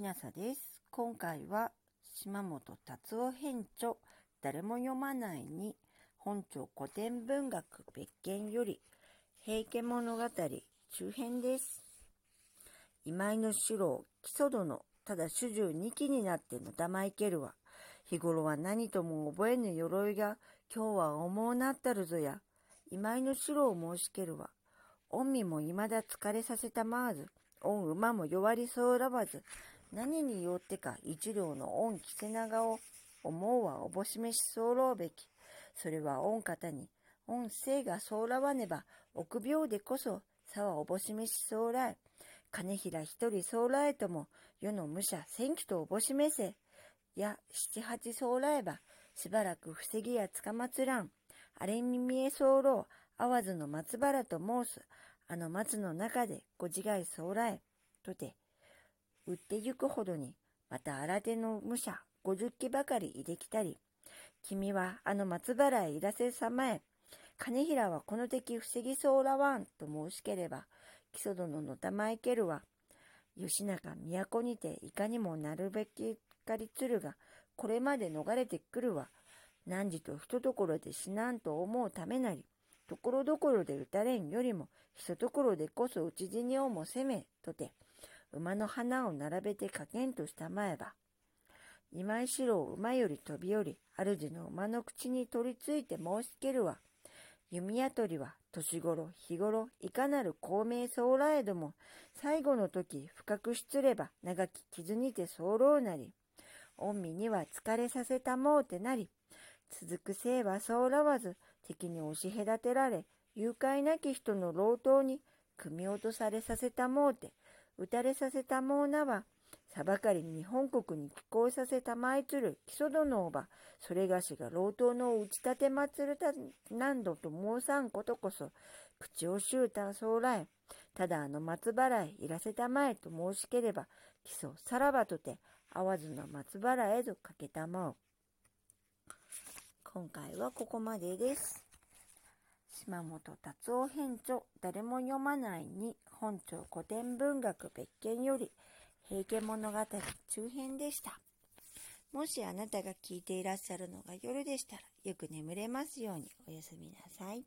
きなさです。今回は島本達夫編著誰も読まないに本庁古典文学別件より平家物語中編です。今井の四郎木曽殿ただ主従二期になっての玉いけるわ。日頃は何とも覚えぬ鎧が今日は重うなったるぞや。今井の四郎を申しけるわ。御身も未だ疲れさせたまわず。御馬も弱りそうらばず、何によってか一両の御着せ長を思うはおぼしめし候べき。それは御方に、御生がそうらわねば、臆病でこそ、さはおぼしめしそうらえ。金平一人そうらえとも、世の武者千機とおぼしめせ。や七八そうらえば、しばらく防ぎやつかまつらん。あれに見えそうろう、会わずの松原と申す。あの松の中でご自害そうらえ、とて、売ってゆくほどに、また新手の武者五十機ばかりいできたり、君はあの松原へいらせさまえ、金平はこの敵防ぎそうらわん、と申しければ、木曽殿の玉いけるは、義仲都にていかにもなるべきかりつるが、これまで逃れてくるわ。何時とひとところで死なんと思うためなり、ところどころで打たれんよりも、ひとところでこそ討ち死にをもせめ、とて、馬の花を並べてかけんとしたまえば、今井四郎馬より飛び降り、主の馬の口に取り付いて申しつけるわ。弓矢取りは年頃、日頃、いかなる公明そうらえども、最後の時深くしつれば長き傷にて候なり、御身には疲れさせたもうてなり、続く生はそうらわず、敵に押し隔てられ、誘拐なき人の老頭に組み落とされさせたもうて、打たれさせたもうなは、さばかり日本国に寄港させたまいつる木曽殿をば、それがしが老頭の打ち立て祭るた何度と申さんことこそ、口をしゅうたそうらえ、ただあの松原へいらせたまえと申しければ、木曽さらばとて、会わずの松原へとかけたまう。今回はここまでです。島本達夫編著誰も読まないに本庁古典文学別件より平家物語中編でした。もしあなたが聞いていらっしゃるのが夜でしたらよく眠れますようにおやすみなさい。